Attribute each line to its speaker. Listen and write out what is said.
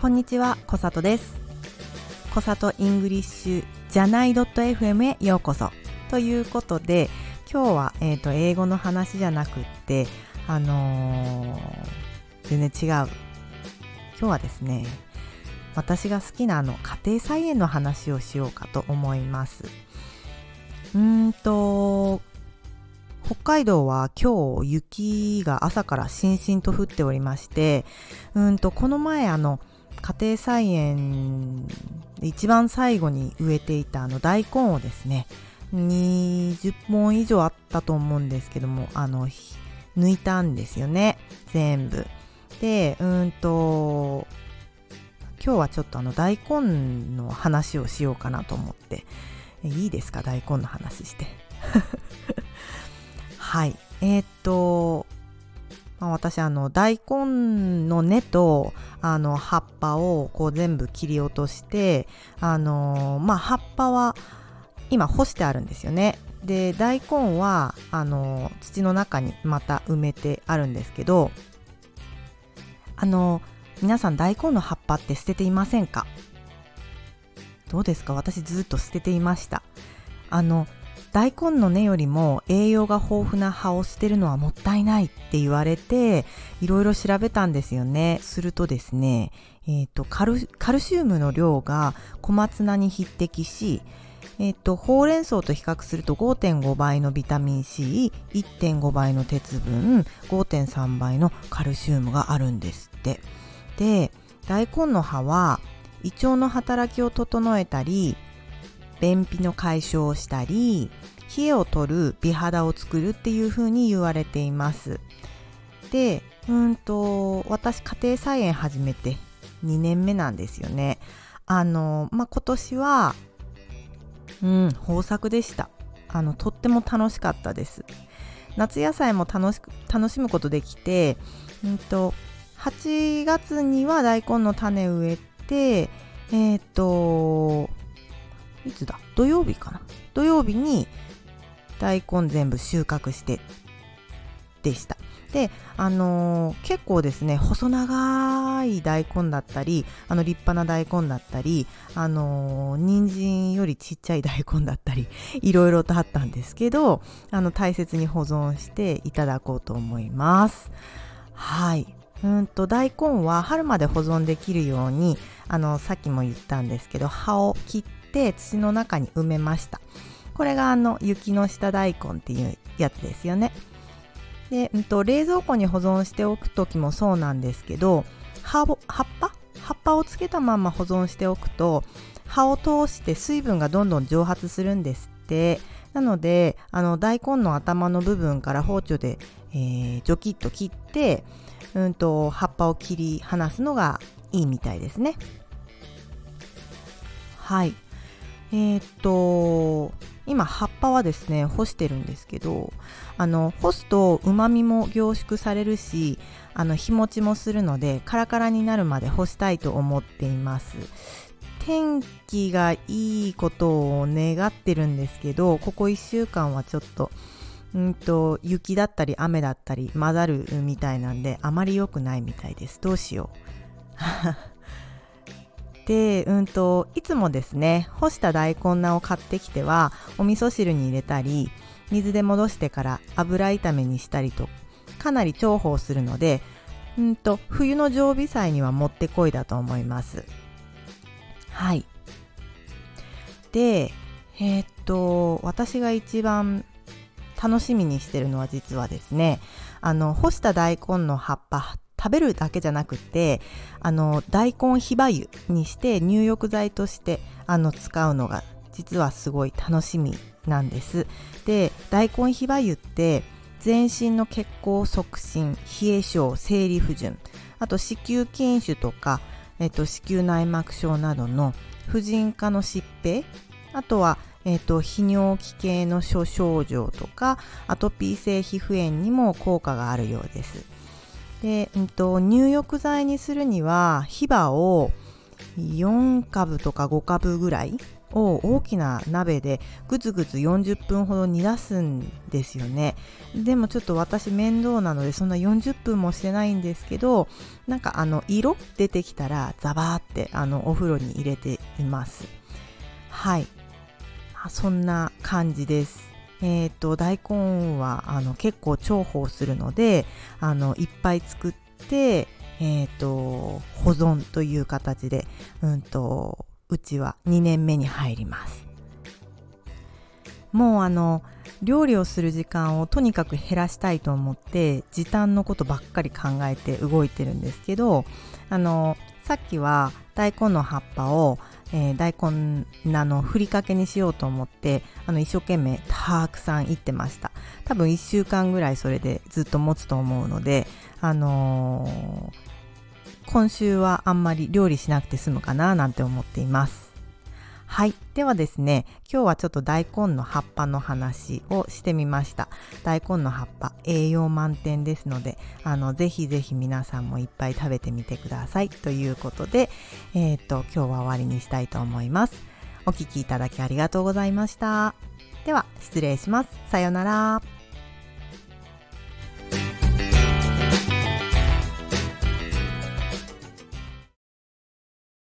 Speaker 1: こんにちは、こさとです。こさと English じゃない .fm へようこそ。ということで、今日は、えー、と英語の話じゃなくって、あのー全然違う。今日はですね、私が好きなあの家庭菜園の話をしようかと思います。うーんと、北海道は今日雪が朝からしんしんと降っておりまして、うんと、この前あの、家庭菜園で一番最後に植えていたあの大根をですね、20本以上あったと思うんですけども、あの、抜いたんですよね、全部。で、うんと、今日はちょっとあの大根の話をしようかなと思って、いいですか、大根の話して。はい。えーっと、まあ、私あの大根の根とあの葉っぱをこう全部切り落としてあのまあ葉っぱは今干してあるんですよね。で大根はあの土の中にまた埋めてあるんですけどあの皆さん大根の葉っぱって捨てていませんか？どうですか？私ずっと捨てていました。あの大根の根よりも栄養が豊富な葉を捨てるのはもったいないって言われていろいろ調べたんですよね。するとですね、えー、とカルカルシウムの量が小松菜に匹敵しえっ、とほうれん草と比較すると5.5倍のビタミン C1.5 倍の鉄分5.3倍のカルシウムがあるんですって。で大根の葉は胃腸の働きを整えたり便秘の解消をしたり冷えを取る美肌を作るっていう風に言われています。でうんと私家庭菜園始めて2年目なんですよね。あのまあ今年はうん豊作でした。あのとっても楽しかったです。夏野菜も楽しく楽しむことできてうんと8月には大根の種植えてえっ、といつだ？土曜日かな？土曜日に大根全部収穫してでした。であのー結構ですね細長い大根だったりあの立派な大根だったりあのー人参よりちっちゃい大根だったり いろいろとあったんですけどあの大切に保存していただこうと思います。はい。うんと大根は春まで保存できるようにあのさっきも言ったんですけど葉を切ってて土の中に埋めました。これがあの雪の下大根っていうやつですよね。で、うん、と冷蔵庫に保存しておく時もそうなんですけど葉を葉っぱ？葉っぱをつけたまま保存しておくと葉を通して水分がどんどん蒸発するんですって。なのであの大根の頭の部分から包丁で、えー、ジョキッと切ってうんと葉っぱを切り離すのがいいみたいですね。はい。えーっと今葉っぱはですね干してるんですけどあの干すとうまみも凝縮されるしあの日持ちもするのでカラカラになるまで干したいと思っています。天気がいいことを願ってるんですけどここ1週間はちょっとうんと雪だったり雨だったり混ざるみたいなんであまり良くないみたいです。どうしよう。でうんといつもですね干した大根菜を買ってきてはお味噌汁に入れたり水で戻してから油炒めにしたりとかなり重宝するのでうんと冬の常備菜にはもってこいだと思います。はい。でえーっと私が一番楽しみにしてるのは実はですねあの干した大根の葉っぱ食べるだけじゃなくてあの大根ひば油にして入浴剤としてあの使うのが実はすごい楽しみなんですで大根ひば油って全身の血行促進冷え症生理不順あと子宮筋腫とか、えっと、子宮内膜症などの婦人科の疾病あとはえー、と泌尿器系の諸症状とかアトピー性皮膚炎にも効果があるようです。で、うん、と入浴剤にするにはヒバを4株とか5株ぐらいを大きな鍋でぐつぐつ40分ほど煮出すんですよね。でもちょっと私面倒なのでそんな40分もしてないんですけどなんかあの色出てきたらザバーってあのお風呂に入れています。はい。そんな感じです。え、ー、と大根はあの結構重宝するのであのいっぱい作ってえ、ー、と保存という形でうんとうちは2年目に入ります。もうあの料理をする時間をとにかく減らしたいと思って時短のことばっかり考えて動いてるんですけどあのさっきは大根の葉っぱを、えー、大根菜のふりかけにしようと思ってあの一生懸命たくさんいってました多分1週間ぐらいそれでずっと持つと思うのであのー今週はあんまり料理しなくて済むかななんて思っています。はい。ではですね、今日はちょっと大根の葉っぱの話をしてみました。大根の葉っぱ、栄養満点ですので、あの、ぜひぜひ皆さんもいっぱい食べてみてください。ということで、えっ、と、今日は終わりにしたいと思います。お聴きいただきありがとうございました。では、失礼します。さようなら。